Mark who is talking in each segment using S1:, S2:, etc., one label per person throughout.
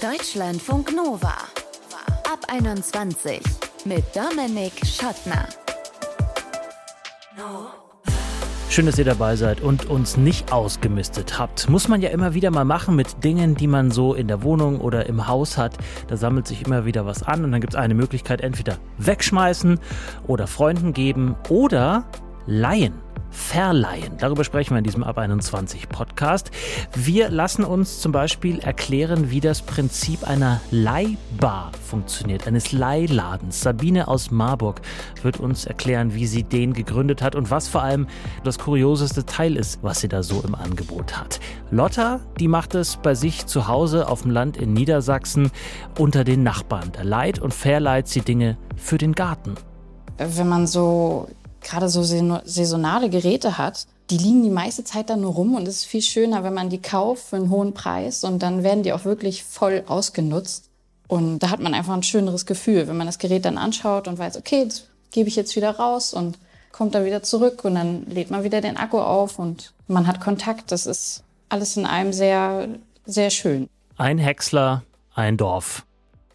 S1: Deutschlandfunk Nova. Ab 21 mit Dominik Schottner.
S2: Schön, dass ihr dabei seid und uns nicht ausgemistet habt. Muss man ja immer wieder mal machen mit Dingen, die man so in der Wohnung oder im Haus hat. Da sammelt sich immer wieder was an und dann gibt es eine Möglichkeit, entweder wegschmeißen oder Freunden geben oder leihen verleihen. Darüber sprechen wir in diesem Ab 21 Podcast. Wir lassen uns zum Beispiel erklären, wie das Prinzip einer Leihbar funktioniert, eines Leihladens. Sabine aus Marburg wird uns erklären, wie sie den gegründet hat und was vor allem das kurioseste Teil ist, was sie da so im Angebot hat. Lotta, die macht es bei sich zu Hause auf dem Land in Niedersachsen unter den Nachbarn. Da leiht und verleiht sie Dinge für den Garten.
S3: Wenn man so gerade so saisonale Geräte hat, die liegen die meiste Zeit dann nur rum und es ist viel schöner, wenn man die kauft für einen hohen Preis und dann werden die auch wirklich voll ausgenutzt. Und da hat man einfach ein schöneres Gefühl, wenn man das Gerät dann anschaut und weiß, okay, das gebe ich jetzt wieder raus und kommt dann wieder zurück und dann lädt man wieder den Akku auf und man hat Kontakt. Das ist alles in einem sehr, sehr schön.
S2: Ein Häcksler, ein Dorf.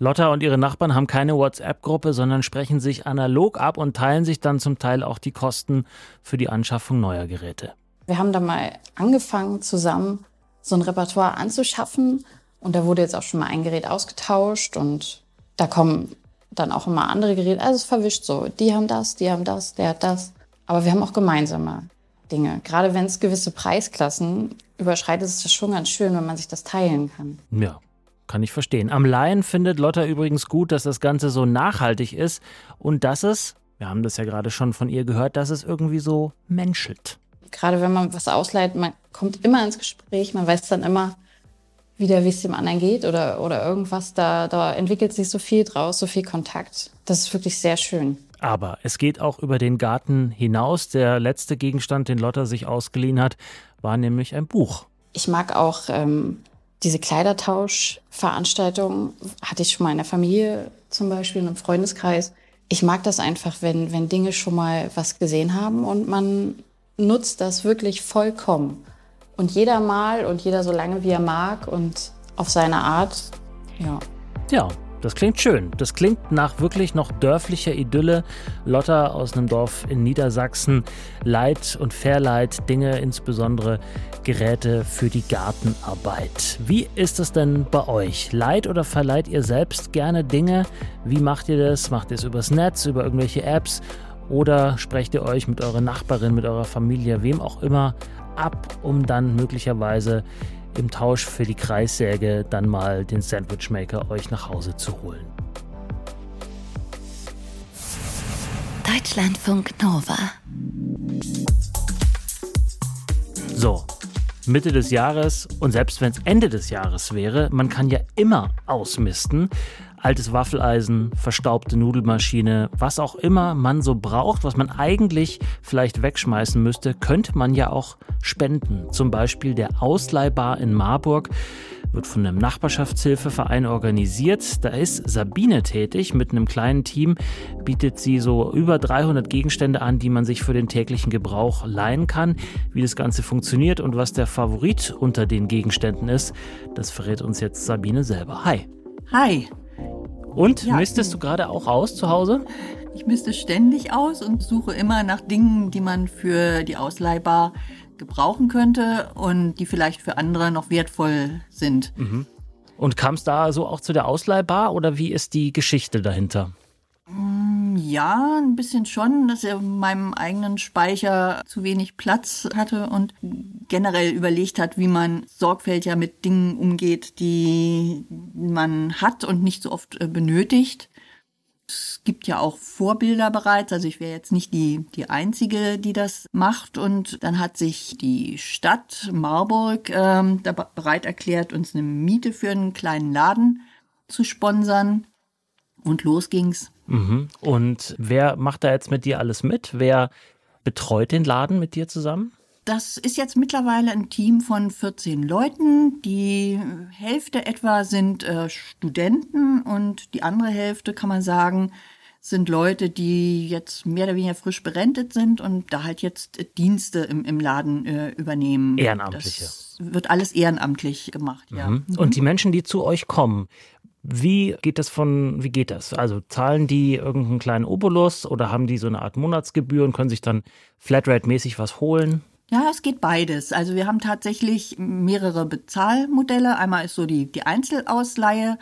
S2: Lotta und ihre Nachbarn haben keine WhatsApp-Gruppe, sondern sprechen sich analog ab und teilen sich dann zum Teil auch die Kosten für die Anschaffung neuer Geräte.
S3: Wir haben da mal angefangen, zusammen so ein Repertoire anzuschaffen. Und da wurde jetzt auch schon mal ein Gerät ausgetauscht und da kommen dann auch immer andere Geräte. Also es verwischt so. Die haben das, die haben das, der hat das. Aber wir haben auch gemeinsame Dinge. Gerade wenn es gewisse Preisklassen überschreitet, ist es schon ganz schön, wenn man sich das teilen kann.
S2: Ja, kann ich verstehen. Am Laien findet Lotta übrigens gut, dass das Ganze so nachhaltig ist und dass es, wir haben das ja gerade schon von ihr gehört, dass es irgendwie so menschelt.
S3: Gerade wenn man was ausleiht, man kommt immer ins Gespräch, man weiß dann immer wieder, wie es dem anderen geht oder, oder irgendwas. Da, da entwickelt sich so viel draus, so viel Kontakt. Das ist wirklich sehr schön.
S2: Aber es geht auch über den Garten hinaus. Der letzte Gegenstand, den Lotta sich ausgeliehen hat, war nämlich ein Buch.
S3: Ich mag auch ähm, diese Kleidertauschveranstaltungen hatte ich schon mal in der Familie zum Beispiel, in einem Freundeskreis. Ich mag das einfach, wenn, wenn Dinge schon mal was gesehen haben und man nutzt das wirklich vollkommen. Und jeder mal und jeder so lange, wie er mag und auf seine Art. Ja.
S2: Ja, das klingt schön. Das klingt nach wirklich noch dörflicher Idylle. Lotta aus einem Dorf in Niedersachsen leiht und verleiht Dinge, insbesondere Geräte für die Gartenarbeit. Wie ist es denn bei euch? Leiht oder verleiht ihr selbst gerne Dinge? Wie macht ihr das? Macht ihr es übers Netz, über irgendwelche Apps? Oder sprecht ihr euch mit eurer Nachbarin, mit eurer Familie, wem auch immer ab, um dann möglicherweise im Tausch für die Kreissäge dann mal den Sandwichmaker euch nach Hause zu holen.
S1: Deutschlandfunk Nova.
S2: So, Mitte des Jahres und selbst wenn es Ende des Jahres wäre, man kann ja immer ausmisten altes Waffeleisen, verstaubte Nudelmaschine, was auch immer man so braucht, was man eigentlich vielleicht wegschmeißen müsste, könnte man ja auch spenden. Zum Beispiel der Ausleihbar in Marburg wird von einem Nachbarschaftshilfeverein organisiert. Da ist Sabine tätig. Mit einem kleinen Team bietet sie so über 300 Gegenstände an, die man sich für den täglichen Gebrauch leihen kann. Wie das Ganze funktioniert und was der Favorit unter den Gegenständen ist, das verrät uns jetzt Sabine selber. Hi.
S4: Hi.
S2: Und ja, misstest du gerade auch aus zu Hause?
S4: Ich misste ständig aus und suche immer nach Dingen, die man für die Ausleihbar gebrauchen könnte und die vielleicht für andere noch wertvoll sind.
S2: Mhm. Und kam es da so auch zu der Ausleihbar oder wie ist die Geschichte dahinter?
S4: Ja, ein bisschen schon, dass er in meinem eigenen Speicher zu wenig Platz hatte und generell überlegt hat, wie man sorgfältiger mit Dingen umgeht, die man hat und nicht so oft äh, benötigt. Es gibt ja auch Vorbilder bereits, also ich wäre jetzt nicht die, die Einzige, die das macht. Und dann hat sich die Stadt Marburg ähm, bereit erklärt, uns eine Miete für einen kleinen Laden zu sponsern. Und los ging's.
S2: Mhm. Und wer macht da jetzt mit dir alles mit? Wer betreut den Laden mit dir zusammen?
S4: Das ist jetzt mittlerweile ein Team von 14 Leuten. Die Hälfte etwa sind äh, Studenten und die andere Hälfte, kann man sagen, sind Leute, die jetzt mehr oder weniger frisch berentet sind und da halt jetzt Dienste im, im Laden äh, übernehmen.
S2: Ehrenamtliche.
S4: Das wird alles ehrenamtlich gemacht, ja.
S2: Mhm. Und die Menschen, die zu euch kommen, wie geht das von, wie geht das? Also zahlen die irgendeinen kleinen Obolus oder haben die so eine Art Monatsgebühr und können sich dann Flatrate-mäßig was holen?
S4: Ja, es geht beides. Also wir haben tatsächlich mehrere Bezahlmodelle. Einmal ist so die, die Einzelausleihe.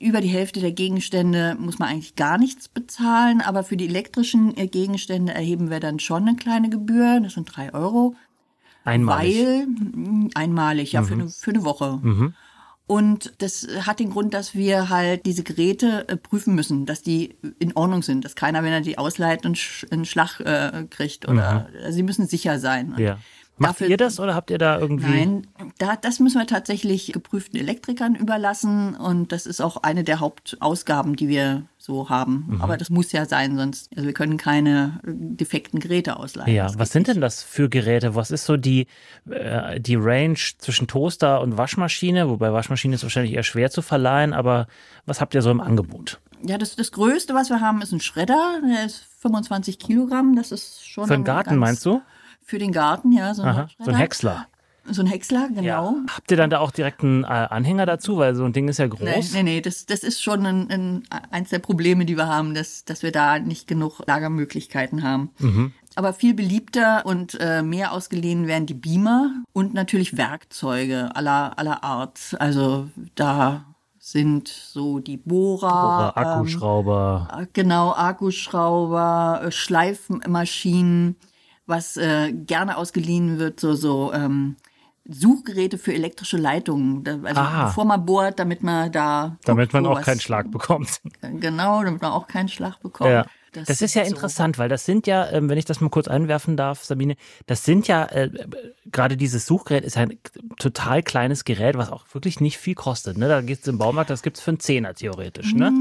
S4: Über die Hälfte der Gegenstände muss man eigentlich gar nichts bezahlen, aber für die elektrischen äh, Gegenstände erheben wir dann schon eine kleine Gebühr. Das sind drei Euro.
S2: Einmalig.
S4: Weil, einmalig, ja, für, eine, für eine Woche. Und das hat den Grund, dass wir halt diese Geräte äh, prüfen müssen, dass die in Ordnung sind, dass keiner, wenn er die ausleiht, einen, Sch einen Schlag äh, kriegt. Oder also sie müssen sicher sein. Und
S2: Ja. Macht
S4: Dafür-
S2: ihr das oder habt ihr da irgendwie?
S4: Nein, da, das müssen wir tatsächlich geprüften Elektrikern überlassen und das ist auch eine der Hauptausgaben, die wir so haben.
S2: Mhm.
S4: Aber das muss ja sein, sonst also wir können keine äh, defekten Geräte ausleihen.
S2: Ja, was sind
S4: nicht.
S2: denn das für Geräte? Was ist so die, äh, die Range zwischen Toaster und Waschmaschine? Wobei Waschmaschine ist wahrscheinlich eher schwer zu verleihen, aber was habt ihr so im Angebot?
S4: Ja, das, das Größte, was wir haben, ist ein Schredder. Der ist 25 Kilogramm. Das ist schon
S2: Für den Garten meinst du?
S4: Für den Garten, ja. So ein,
S2: Aha, so ein. Häcksler.
S4: So ein Häcksler, genau.
S2: Habt ihr dann da auch direkt einen äh, Anhänger dazu? Weil so ein Ding ist ja
S4: Nee,
S2: groß.
S4: nee, nee, das, das ist schon ein, ein, eins der Probleme, die wir haben, dass, dass wir da nicht genug Lagermöglichkeiten haben.
S2: Mhm.
S4: Aber viel beliebter und äh, mehr ausgeliehen werden die Beamer und natürlich Werkzeuge aller, aller Art. Also da sind so die Bohrer,
S2: Oder Akkuschrauber.
S4: ähm, genau, Akkuschrauber, äh, Schleifmaschinen, was äh, gerne ausgeliehen wird, so, so ähm, Suchgeräte für elektrische Leitungen. Also
S2: Ah.
S4: bevor man bohrt, damit man da.
S2: Damit man auch keinen Schlag bekommt.
S4: Genau, damit man auch keinen Schlag bekommt.
S2: Ja. Das, ist ja
S4: so.
S2: interessant, weil das sind ja, ähm, wenn ich das mal kurz einwerfen darf, Sabine, das sind ja, äh, gerade dieses Suchgerät ist ein total kleines Gerät, was auch wirklich nicht viel kostet. Ne? Da geht's im Baumarkt, das gibt's für einen Zehner theoretisch. Ne?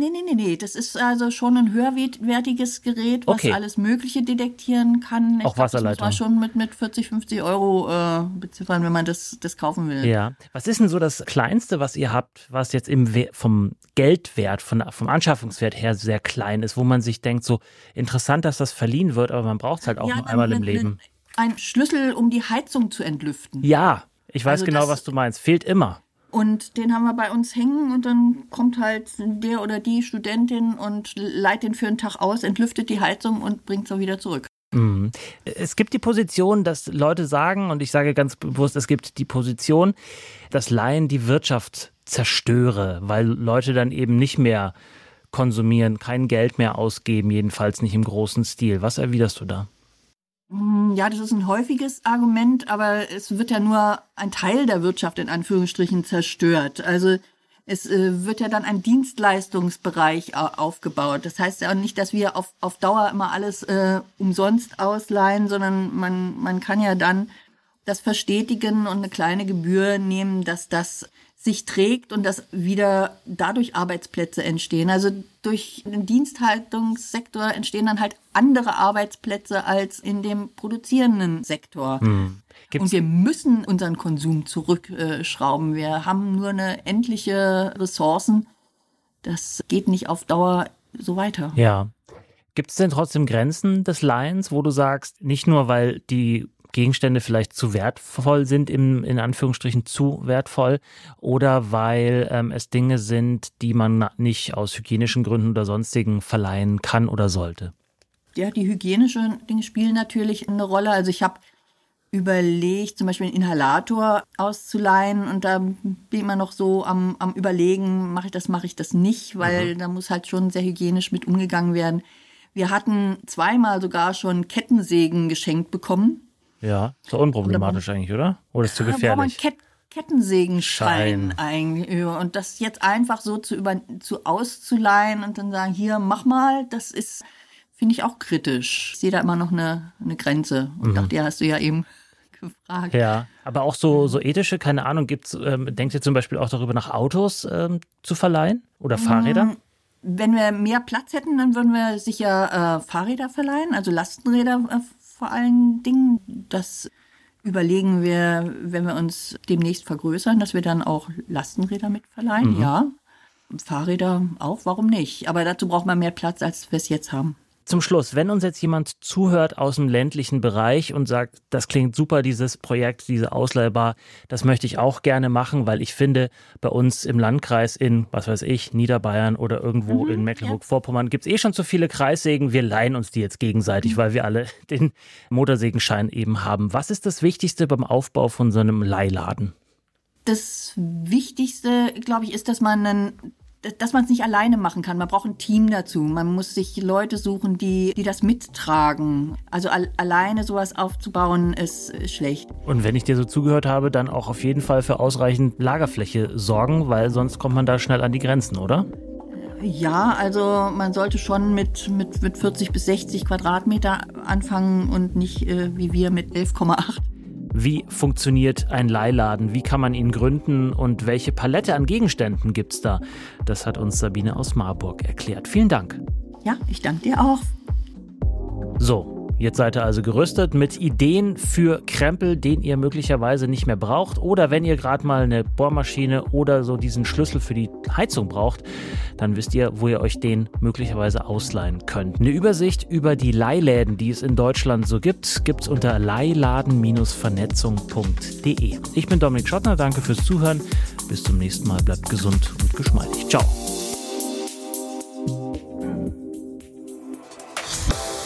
S4: Nee, nee, nee, nee. Das ist also schon ein höherwertiges Gerät, was
S2: Okay.
S4: alles Mögliche detektieren kann. Ich
S2: Auch
S4: glaub, Das
S2: Wasserleitung.
S4: muss man schon mit, mit 40, 50 Euro äh, beziffern, wenn man das, das kaufen will.
S2: Ja. Was ist denn so das Kleinste, was ihr habt, was jetzt im We vom Geldwert, von, vom Anschaffungswert her sehr klein ist, wo man sich denkt, so interessant, dass das verliehen wird, aber man braucht es halt auch
S4: Ja,
S2: nur einmal
S4: ne-
S2: im Leben.
S4: Ein Schlüssel, um die Heizung zu entlüften.
S2: Ja, ich weiß
S4: Also
S2: genau,
S4: das-
S2: was du meinst. Fehlt immer.
S4: Und den haben wir bei uns hängen und dann kommt halt der oder die Studentin und leiht den für einen Tag aus, entlüftet die Heizung und bringt sie wieder zurück.
S2: Mhm. Es gibt die Position, dass Leute sagen, und ich sage ganz bewusst, es gibt die Position, dass Laien die Wirtschaft zerstöre, weil Leute dann eben nicht mehr konsumieren, kein Geld mehr ausgeben, jedenfalls nicht im großen Stil. Was erwiderst du da?
S4: Hm, Ja, das ist ein häufiges Argument, aber es wird ja nur ein Teil der Wirtschaft in Anführungsstrichen zerstört. Also es äh, wird ja dann ein Dienstleistungsbereich au- aufgebaut. Das heißt ja auch nicht, dass wir auf, auf Dauer immer alles äh, umsonst ausleihen, sondern man, man kann ja dann das verstetigen und eine kleine Gebühr nehmen, dass das sich trägt und dass wieder dadurch Arbeitsplätze entstehen. Also durch den Diensthaltungssektor entstehen dann halt andere Arbeitsplätze als in dem produzierenden Sektor.
S2: Gibt's-
S4: Und wir müssen unseren Konsum zurückschrauben. Wir haben nur eine endliche Ressourcen. Das geht nicht auf Dauer so weiter.
S2: Ja. Gibt es denn trotzdem Grenzen des Lions, wo du sagst, nicht nur, weil die Gegenstände vielleicht zu wertvoll sind, im, in Anführungsstrichen zu wertvoll, oder weil ähm, es Dinge sind, die man nicht aus hygienischen Gründen oder sonstigen verleihen kann oder sollte?
S4: Ja, die hygienischen Dinge spielen natürlich eine Rolle. Also ich habe überlegt, zum Beispiel einen Inhalator auszuleihen und da bin ich immer noch so am, am überlegen, mache ich das, mache ich das nicht, weil da muss halt schon sehr hygienisch mit umgegangen werden. Wir hatten zweimal sogar schon Kettensägen geschenkt bekommen.
S2: Ja, so unproblematisch eigentlich, oder? Oder ist zu
S4: Da braucht man
S2: gefährlich?
S4: Ket Kettensägenschein
S2: Schein.
S4: eigentlich. Und das jetzt einfach so zu, über, zu auszuleihen und dann sagen, hier, mach mal, das ist, finde ich auch kritisch. Ich sehe da immer noch eine, eine Grenze. Und dachte, ja, hast du ja eben gefragt.
S2: Ja, aber auch so, so ethische, keine Ahnung, gibt's, ähm, denkt ihr zum Beispiel auch darüber, nach Autos ähm, zu verleihen oder Fahrräder?
S4: Wenn wir mehr Platz hätten, dann würden wir sicher äh, Fahrräder verleihen, also Lastenräder äh, vor allen Dingen. Das überlegen wir, wenn wir uns demnächst vergrößern, dass wir dann auch Lastenräder mit verleihen, ja. Fahrräder auch, warum nicht? Aber dazu braucht man mehr Platz, als wir es jetzt haben.
S2: Zum Schluss, wenn uns jetzt jemand zuhört aus dem ländlichen Bereich und sagt, das klingt super, dieses Projekt, diese Ausleihbar, das möchte ich auch gerne machen, weil ich finde, bei uns im Landkreis in, was weiß ich, Niederbayern oder irgendwo mhm, in Mecklenburg-Vorpommern ja. gibt es eh schon zu viele Kreissägen. Wir leihen uns die jetzt gegenseitig, mhm. weil wir alle den Motorsägenschein eben haben. Was ist das Wichtigste beim Aufbau von so einem Leihladen?
S4: Das Wichtigste, glaube ich, ist, dass man einen dass man es nicht alleine machen kann. Man braucht ein Team dazu. Man muss sich Leute suchen, die, die das mittragen. Also al alleine sowas aufzubauen, ist, ist schlecht.
S2: Und wenn ich dir so zugehört habe, dann auch auf jeden Fall für ausreichend Lagerfläche sorgen, weil sonst kommt man da schnell an die Grenzen, oder?
S4: Ja, also man sollte schon mit, mit, mit 40 bis 60 Quadratmeter anfangen und nicht äh, wie wir mit 11,8.
S2: Wie funktioniert ein Leihladen? Wie kann man ihn gründen? Und welche Palette an Gegenständen gibt es da? Das hat uns Sabine aus Marburg erklärt. Vielen Dank.
S4: Ja, ich danke dir auch.
S2: So, Jetzt seid ihr also gerüstet mit Ideen für Krempel, den ihr möglicherweise nicht mehr braucht. Oder wenn ihr gerade mal eine Bohrmaschine oder so diesen Schlüssel für die Heizung braucht, dann wisst ihr, wo ihr euch den möglicherweise ausleihen könnt. Eine Übersicht über die Leihläden, die es in Deutschland so gibt, gibt es unter leihladen-vernetzung.de. Ich bin Dominik Schottner, danke fürs Zuhören. Bis zum nächsten Mal, bleibt gesund und geschmeidig. Ciao.